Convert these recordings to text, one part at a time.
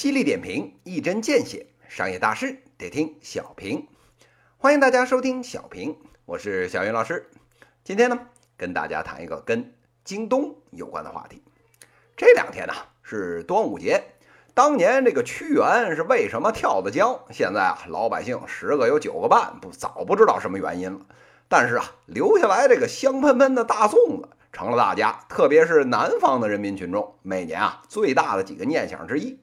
犀利点评，一针见血，商业大事得听小平。欢迎大家收听小平，我是小云老师。今天呢，跟大家谈一个跟京东有关的话题。这两天呢是端午节，当年这个屈原是为什么跳的江？现在啊，老百姓十个有九个半不早不知道什么原因了。但是啊，留下来这个香喷喷的大粽子，成了大家，特别是南方的人民群众，每年啊最大的几个念想之一。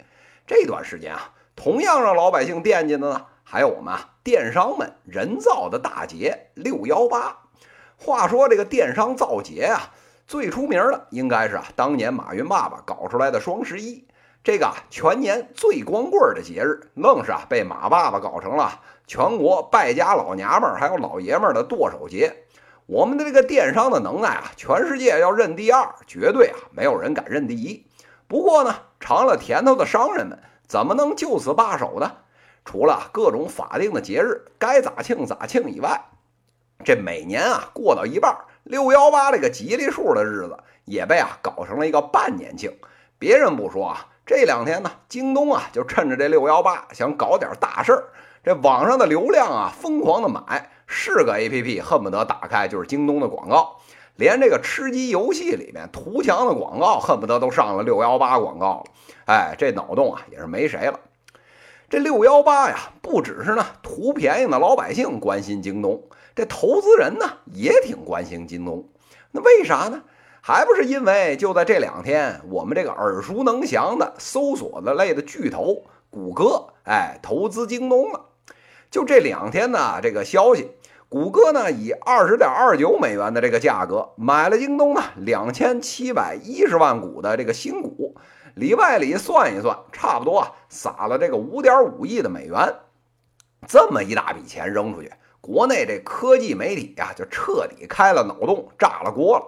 这段时间啊，同样让老百姓惦记的呢，还有我们啊电商们人造的大节六幺八。话说这个电商造节啊，最出名的应该是啊当年马云爸爸搞出来的双十一，这个全年最光棍的节日，愣是啊被马爸爸搞成了全国败家老娘们儿还有老爷们儿的剁手节。我们的这个电商的能耐啊，全世界要认第二，绝对啊没有人敢认第一。不过呢，尝了甜头的商人们怎么能就此罢手呢？除了各种法定的节日该咋庆咋庆以外，这每年啊过到一半，六幺八这个吉利数的日子也被啊搞成了一个半年庆。别人不说啊，这两天呢，京东啊就趁着这六幺八想搞点大事儿。这网上的流量啊疯狂的买，是个 APP 恨不得打开就是京东的广告。连这个吃鸡游戏里面图强的广告，恨不得都上了六幺八广告了。哎，这脑洞啊也是没谁了。这六幺八呀，不只是呢图便宜的老百姓关心京东，这投资人呢也挺关心京东。那为啥呢？还不是因为就在这两天，我们这个耳熟能详的搜索的类的巨头谷歌，哎，投资京东了。就这两天呢，这个消息。谷歌呢，以二十点二九美元的这个价格买了京东呢两千七百一十万股的这个新股，里外里算一算，差不多啊撒了这个五点五亿的美元，这么一大笔钱扔出去，国内这科技媒体啊就彻底开了脑洞，炸了锅了。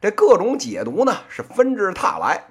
这各种解读呢是纷至沓来，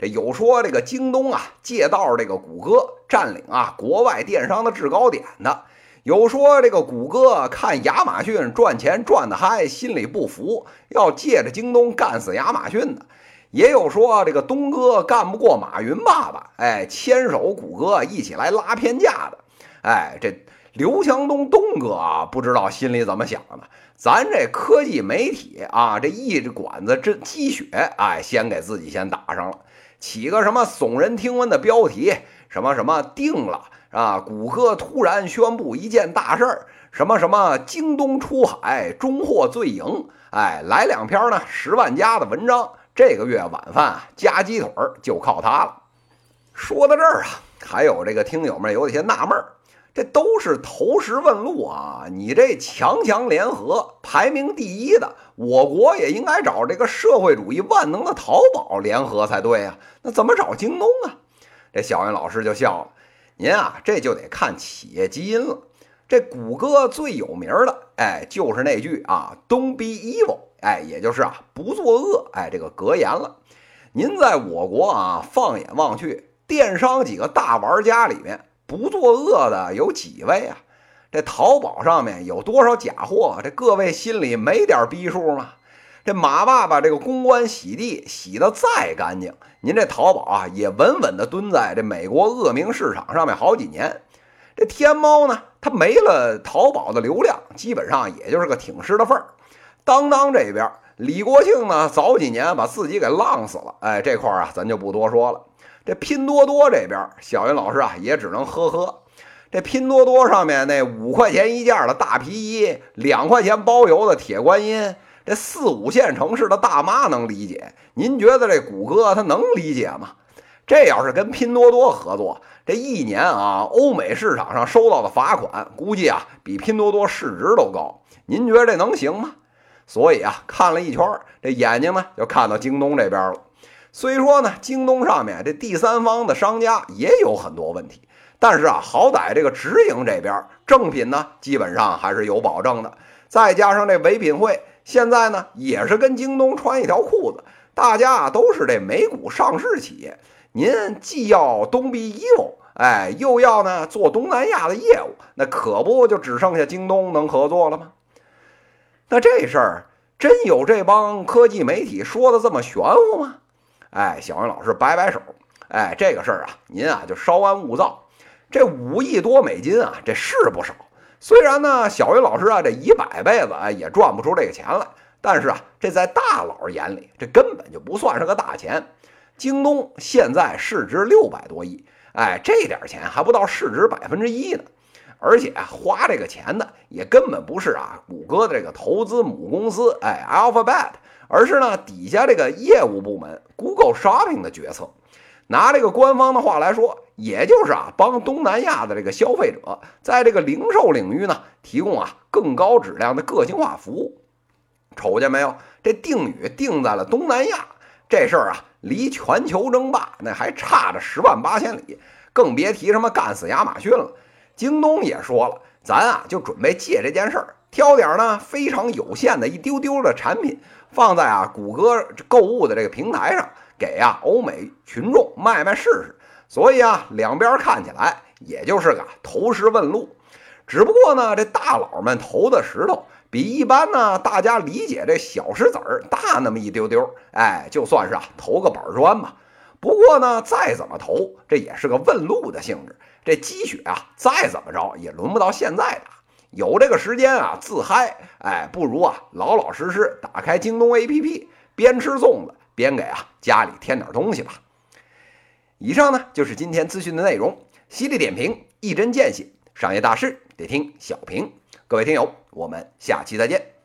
这有说这个京东啊借道这个谷歌占领啊国外电商的制高点的。有说这个谷歌看亚马逊赚钱赚得嗨，心里不服，要借着京东干死亚马逊的；也有说这个东哥干不过马云爸爸，哎，牵手谷歌一起来拉偏架的。哎，这刘强东东哥啊，不知道心里怎么想的。咱这科技媒体啊，这一管子这鸡血，哎，先给自己先打上了，起个什么耸人听闻的标题，什么什么定了。啊！谷歌突然宣布一件大事儿，什么什么京东出海中货最赢，哎，来两篇呢十万加的文章。这个月晚饭加鸡腿就靠它了。说到这儿啊，还有这个听友们有些纳闷儿，这都是投石问路啊！你这强强联合排名第一的，我国也应该找这个社会主义万能的淘宝联合才对啊，那怎么找京东啊？这小云老师就笑了。您啊，这就得看企业基因了。这谷歌最有名的，哎，就是那句啊，“Don't be evil”，哎，也就是啊，不作恶，哎，这个格言了。您在我国啊，放眼望去，电商几个大玩家里面，不作恶的有几位啊？这淘宝上面有多少假货？这各位心里没点逼数吗？这马爸爸这个公关洗地洗得再干净，您这淘宝啊也稳稳地蹲在这美国恶名市场上面好几年。这天猫呢，它没了淘宝的流量，基本上也就是个挺尸的份儿。当当这边，李国庆呢早几年把自己给浪死了，哎，这块儿啊咱就不多说了。这拼多多这边，小云老师啊也只能呵呵。这拼多多上面那五块钱一件的大皮衣，两块钱包邮的铁观音。这四五线城市的大妈能理解，您觉得这谷歌他能理解吗？这要是跟拼多多合作，这一年啊，欧美市场上收到的罚款，估计啊比拼多多市值都高。您觉得这能行吗？所以啊，看了一圈，这眼睛呢就看到京东这边了。虽说呢，京东上面这第三方的商家也有很多问题，但是啊，好歹这个直营这边正品呢，基本上还是有保证的。再加上这唯品会。现在呢，也是跟京东穿一条裤子，大家啊都是这美股上市企业。您既要东比一欧，哎，又要呢做东南亚的业务，那可不就只剩下京东能合作了吗？那这事儿真有这帮科技媒体说的这么玄乎吗？哎，小王老师摆摆手，哎，这个事儿啊，您啊就稍安勿躁。这五亿多美金啊，这是不少。虽然呢，小云老师啊，这一百辈子啊也赚不出这个钱来，但是啊，这在大佬眼里，这根本就不算是个大钱。京东现在市值六百多亿，哎，这点钱还不到市值百分之一呢。而且啊，花这个钱的也根本不是啊，谷歌的这个投资母公司，哎，Alphabet，而是呢底下这个业务部门 Google Shopping 的决策。拿这个官方的话来说，也就是啊，帮东南亚的这个消费者在这个零售领域呢，提供啊更高质量的个性化服务。瞅见没有？这定语定在了东南亚，这事儿啊，离全球争霸那还差着十万八千里，更别提什么干死亚马逊了。京东也说了，咱啊就准备借这件事儿，挑点呢非常有限的一丢丢的产品，放在啊谷歌购物的这个平台上，给啊欧美群众卖卖试试。所以啊，两边看起来也就是个投石问路。只不过呢，这大佬们投的石头比一般呢大家理解这小石子儿大那么一丢丢，哎，就算是啊投个板砖吧。不过呢，再怎么投，这也是个问路的性质。这积雪啊，再怎么着也轮不到现在打。有这个时间啊，自嗨，哎，不如啊，老老实实打开京东 APP，边吃粽子边给啊家里添点东西吧。以上呢就是今天资讯的内容，犀利点评，一针见血，商业大事得听小平。各位听友，我们下期再见。